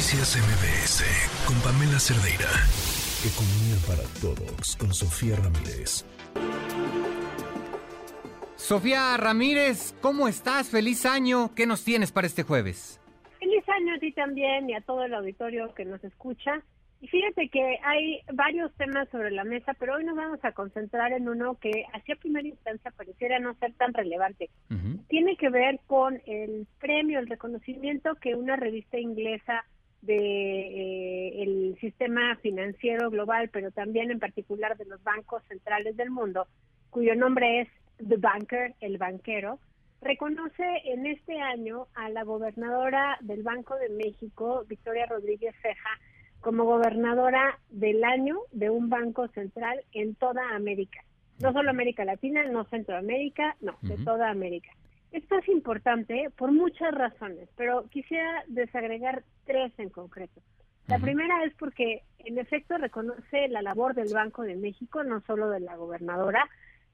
Noticias MBS con Pamela Cerdeira. Economía para todos con Sofía Ramírez. Sofía Ramírez, ¿cómo estás? Feliz año. ¿Qué nos tienes para este jueves? Feliz año a ti también y a todo el auditorio que nos escucha. Y fíjate que hay varios temas sobre la mesa, pero hoy nos vamos a concentrar en uno que hacia primera instancia pareciera no ser tan relevante. Tiene que ver con el premio, el reconocimiento que una revista inglesa de eh, el sistema financiero global, pero también en particular de los bancos centrales del mundo, cuyo nombre es The Banker, el banquero, reconoce en este año a la gobernadora del Banco de México, Victoria Rodríguez Ceja, como gobernadora del año de un banco central en toda América. No solo América Latina, no Centroamérica, no, de toda América. Esto es importante por muchas razones, pero quisiera desagregar tres en concreto. La primera es porque en efecto reconoce la labor del Banco de México, no solo de la gobernadora,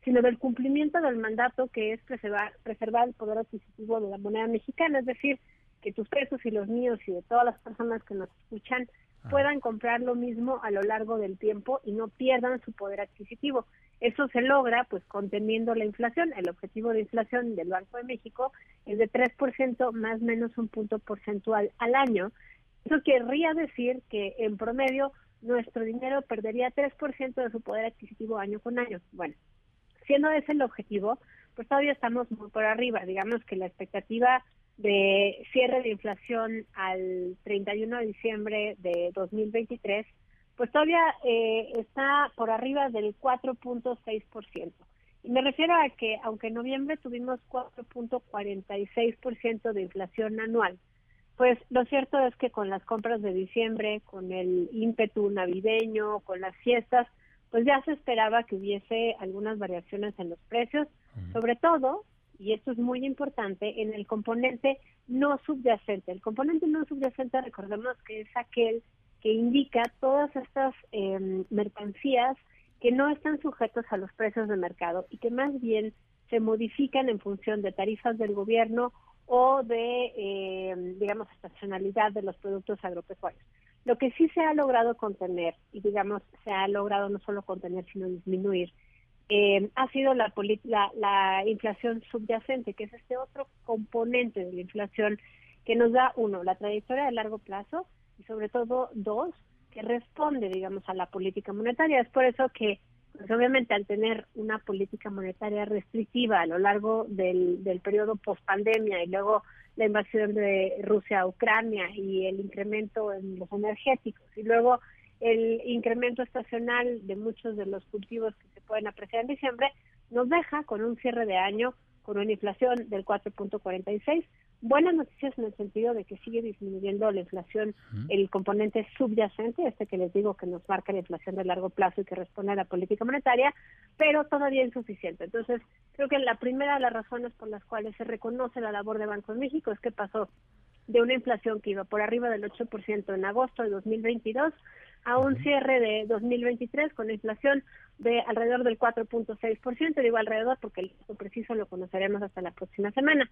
sino del cumplimiento del mandato que es preservar, preservar el poder adquisitivo de la moneda mexicana, es decir, que tus pesos y los míos y de todas las personas que nos escuchan. Puedan comprar lo mismo a lo largo del tiempo y no pierdan su poder adquisitivo. Eso se logra pues conteniendo la inflación. El objetivo de inflación del Banco de México es de 3% más menos un punto porcentual al año. Eso querría decir que en promedio nuestro dinero perdería 3% de su poder adquisitivo año con año. Bueno, siendo ese el objetivo, pues todavía estamos muy por arriba. Digamos que la expectativa de cierre de inflación al 31 de diciembre de 2023, pues todavía eh, está por arriba del 4.6%. Y me refiero a que aunque en noviembre tuvimos 4.46% de inflación anual, pues lo cierto es que con las compras de diciembre, con el ímpetu navideño, con las fiestas, pues ya se esperaba que hubiese algunas variaciones en los precios, sobre todo y esto es muy importante, en el componente no subyacente. El componente no subyacente, recordemos que es aquel que indica todas estas em, mercancías que no están sujetos a los precios de mercado y que más bien se modifican en función de tarifas del gobierno o de, em, digamos, estacionalidad de los productos agropecuarios. Lo que sí se ha logrado contener, y digamos, se ha logrado no solo contener, sino disminuir, eh, ha sido la, la, inflación subyacente, que es este otro componente de la inflación que nos da, uno, la trayectoria de largo plazo y sobre todo, dos, que responde, digamos, a la política monetaria. Es por eso que, pues, obviamente, al tener una política monetaria restrictiva a lo largo del, del periodo post-pandemia y luego la invasión de Rusia a Ucrania y el incremento en los energéticos y luego el incremento estacional de muchos de los cultivos que pueden apreciar en diciembre, nos deja con un cierre de año con una inflación del 4.46. Buenas noticias en el sentido de que sigue disminuyendo la inflación, el componente subyacente, este que les digo que nos marca la inflación de largo plazo y que responde a la política monetaria, pero todavía insuficiente. Entonces, creo que la primera de las razones por las cuales se reconoce la labor de Banco de México es que pasó de una inflación que iba por arriba del 8% en agosto de 2022 a un cierre de 2023 con inflación de alrededor del 4.6%, digo alrededor porque el dato preciso lo conoceremos hasta la próxima semana.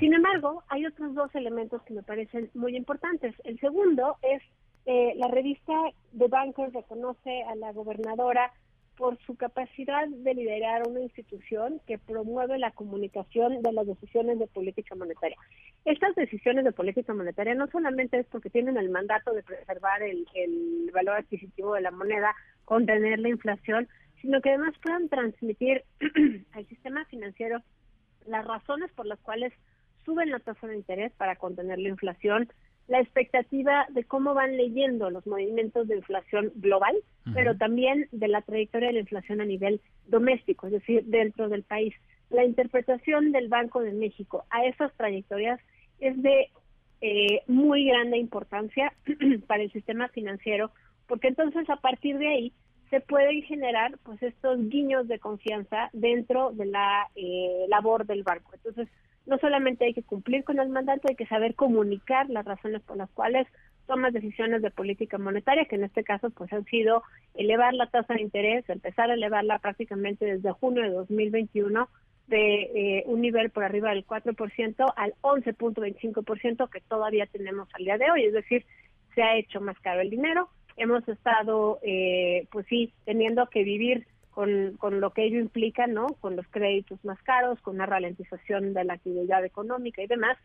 Sin embargo, hay otros dos elementos que me parecen muy importantes. El segundo es eh, la revista The Banker reconoce a la gobernadora por su capacidad de liderar una institución que promueve la comunicación de las decisiones de política monetaria. Estas decisiones de política monetaria no solamente es porque tienen el mandato de preservar el, valor adquisitivo de la moneda, contener la inflación, sino que además puedan transmitir al sistema financiero las razones por las cuales suben la tasa de interés para contener la inflación, la expectativa de cómo van leyendo los movimientos de inflación global, pero también de la trayectoria de la inflación a nivel doméstico, es decir, dentro del país. La interpretación del Banco de México a esas trayectorias es de eh, muy grande importancia para el sistema financiero, porque entonces a partir de ahí se pueden generar pues estos guiños de confianza dentro de la eh, labor del banco. Entonces, no solamente hay que cumplir con el mandato, hay que saber comunicar las razones por las cuales tomas decisiones de política monetaria, que en este caso pues han sido elevar la tasa de interés, empezar a elevarla prácticamente desde junio de 2021 de eh, un nivel por arriba del 4% al 11.25% que todavía tenemos al día de hoy. Es decir, se ha hecho más caro el dinero, hemos estado, eh, pues sí, teniendo que vivir con, con lo que ello implica, ¿no? Con los créditos más caros, con una ralentización de la actividad económica y demás,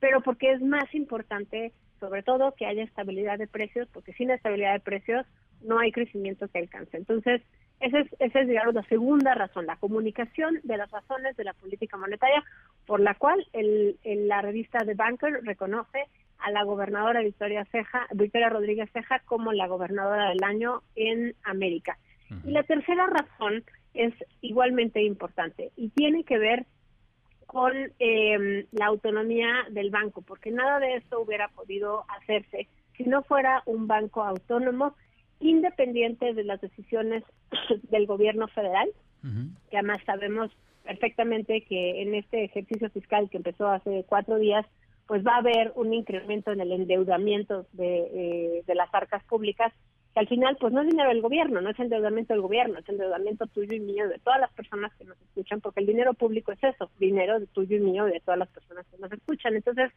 pero porque es más importante, sobre todo, que haya estabilidad de precios, porque sin estabilidad de precios no hay crecimiento que alcance. Entonces, esa es, esa es, digamos, la segunda razón, la comunicación de las razones de la política monetaria, por la cual el, la revista The Banker reconoce a la gobernadora Victoria Ceja, Victoria Rodríguez Ceja como la gobernadora del año en América. Y la tercera razón es igualmente importante y tiene que ver con eh, la autonomía del banco, porque nada de esto hubiera podido hacerse si no fuera un banco autónomo independiente de las decisiones del gobierno federal, que además sabemos perfectamente que en este ejercicio fiscal que empezó hace cuatro días, pues va a haber un incremento en el endeudamiento de, eh, de las arcas públicas que al final pues no es dinero del gobierno, no es endeudamiento del gobierno, es endeudamiento tuyo y mío de todas las personas que nos escuchan, porque el dinero público es eso, dinero de tuyo y mío de todas las personas que nos escuchan. Entonces,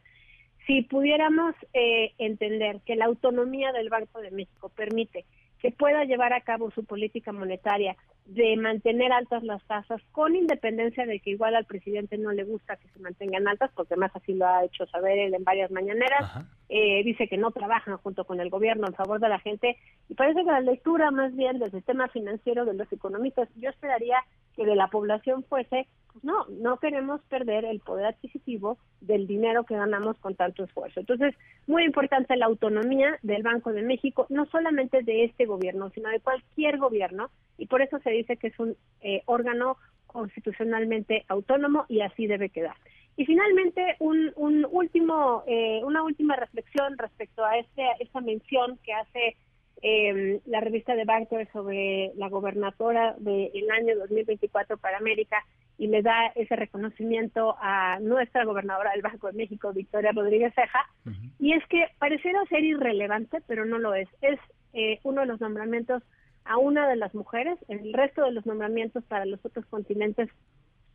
si pudiéramos eh, entender que la autonomía del Banco de México permite que pueda llevar a cabo su política monetaria de mantener altas las tasas, con independencia de que igual al presidente no le gusta que se mantengan altas, porque más así lo ha hecho saber él en varias mañaneras, eh, dice que no trabajan junto con el gobierno en favor de la gente, y parece que la lectura más bien del sistema financiero de los economistas, yo esperaría que de la población fuese pues no, no queremos perder el poder adquisitivo del dinero que ganamos con tanto esfuerzo. Entonces, muy importante la autonomía del Banco de México, no solamente de este gobierno, sino de cualquier gobierno, y por eso se dice que es un eh, órgano constitucionalmente autónomo y así debe quedar. Y finalmente, un, un último, eh, una última reflexión respecto a este, esta mención que hace eh, la revista de Banker sobre la gobernadora del año 2024 para América y le da ese reconocimiento a nuestra gobernadora del Banco de México, Victoria Rodríguez Ceja, y es que pareciera ser irrelevante, pero no lo es. Es eh, uno de los nombramientos a una de las mujeres, el resto de los nombramientos para los otros continentes,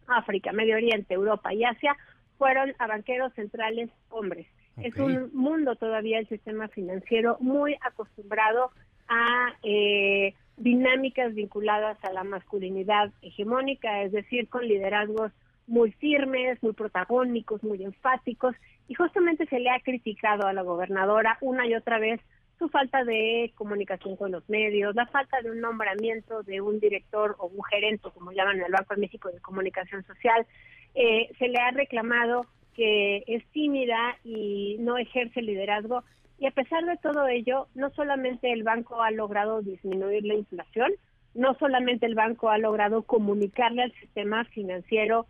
África, Medio Oriente, Europa y Asia, fueron a banqueros centrales hombres. Es un mundo todavía el sistema financiero muy acostumbrado a eh, dinámicas vinculadas a la masculinidad hegemónica, es decir, con liderazgos muy firmes, muy protagónicos, muy enfáticos, y justamente se le ha criticado a la gobernadora una y otra vez su falta de comunicación con los medios, la falta de un nombramiento de un director o un gerente, como llaman en el Banco de México de Comunicación Social. Eh, se le ha reclamado que es tímida y no ejerce liderazgo. Y a pesar de todo ello, no solamente el banco ha logrado disminuir la inflación, no solamente el banco ha logrado comunicarle al sistema financiero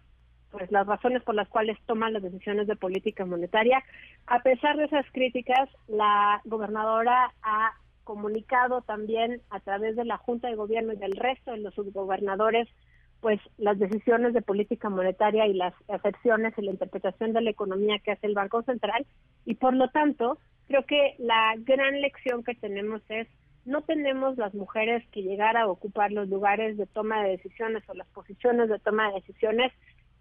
pues las razones por las cuales toman las decisiones de política monetaria. A pesar de esas críticas, la gobernadora ha comunicado también a través de la Junta de Gobierno y del resto de los subgobernadores pues las decisiones de política monetaria y las acepciones y la interpretación de la economía que hace el Banco Central y por lo tanto creo que la gran lección que tenemos es no tenemos las mujeres que llegar a ocupar los lugares de toma de decisiones o las posiciones de toma de decisiones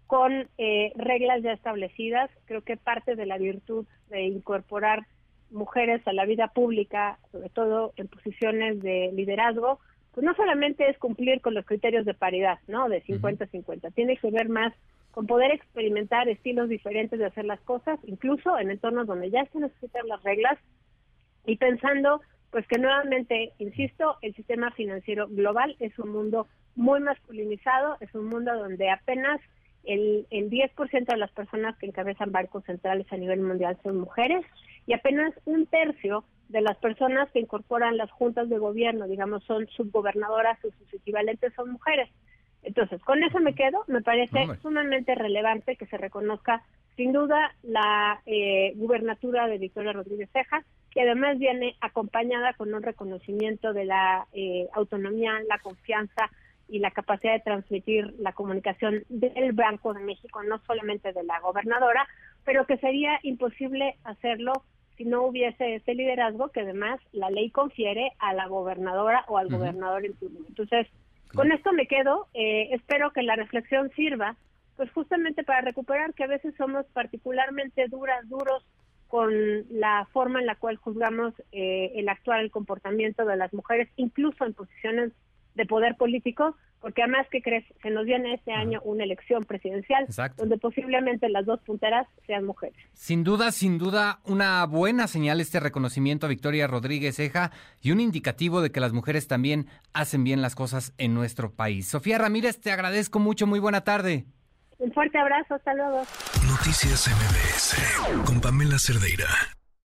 con eh, reglas ya establecidas. Creo que parte de la virtud de incorporar mujeres a la vida pública, sobre todo en posiciones de liderazgo, pues no solamente es cumplir con los criterios de paridad, ¿no? De 50-50, tiene que ver más con poder experimentar estilos diferentes de hacer las cosas, incluso en entornos donde ya se necesitan las reglas y pensando pues que nuevamente, insisto, el sistema financiero global es un mundo muy masculinizado, es un mundo donde apenas el, el 10% de las personas que encabezan bancos centrales a nivel mundial son mujeres y apenas un tercio de las personas que incorporan las juntas de gobierno, digamos, son subgobernadoras o sus equivalentes son mujeres. Entonces, con eso me quedo. Me parece sumamente relevante que se reconozca, sin duda, la eh, gubernatura de Victoria Rodríguez Ceja, que además viene acompañada con un reconocimiento de la eh, autonomía, la confianza y la capacidad de transmitir la comunicación del Banco de México, no solamente de la gobernadora, pero que sería imposible hacerlo si no hubiese ese liderazgo que además la ley confiere a la gobernadora o al gobernador en turno. Entonces, con esto me quedo. Eh, espero que la reflexión sirva, pues justamente para recuperar que a veces somos particularmente duras, duros con la forma en la cual juzgamos eh, el actual el comportamiento de las mujeres, incluso en posiciones de poder político, porque además, que crees? Se nos viene este año una elección presidencial donde posiblemente las dos punteras sean mujeres. Sin duda, sin duda, una buena señal este reconocimiento a Victoria Rodríguez Eja y un indicativo de que las mujeres también hacen bien las cosas en nuestro país. Sofía Ramírez, te agradezco mucho, muy buena tarde. Un fuerte abrazo, hasta luego. Noticias MBS con Pamela Cerdeira.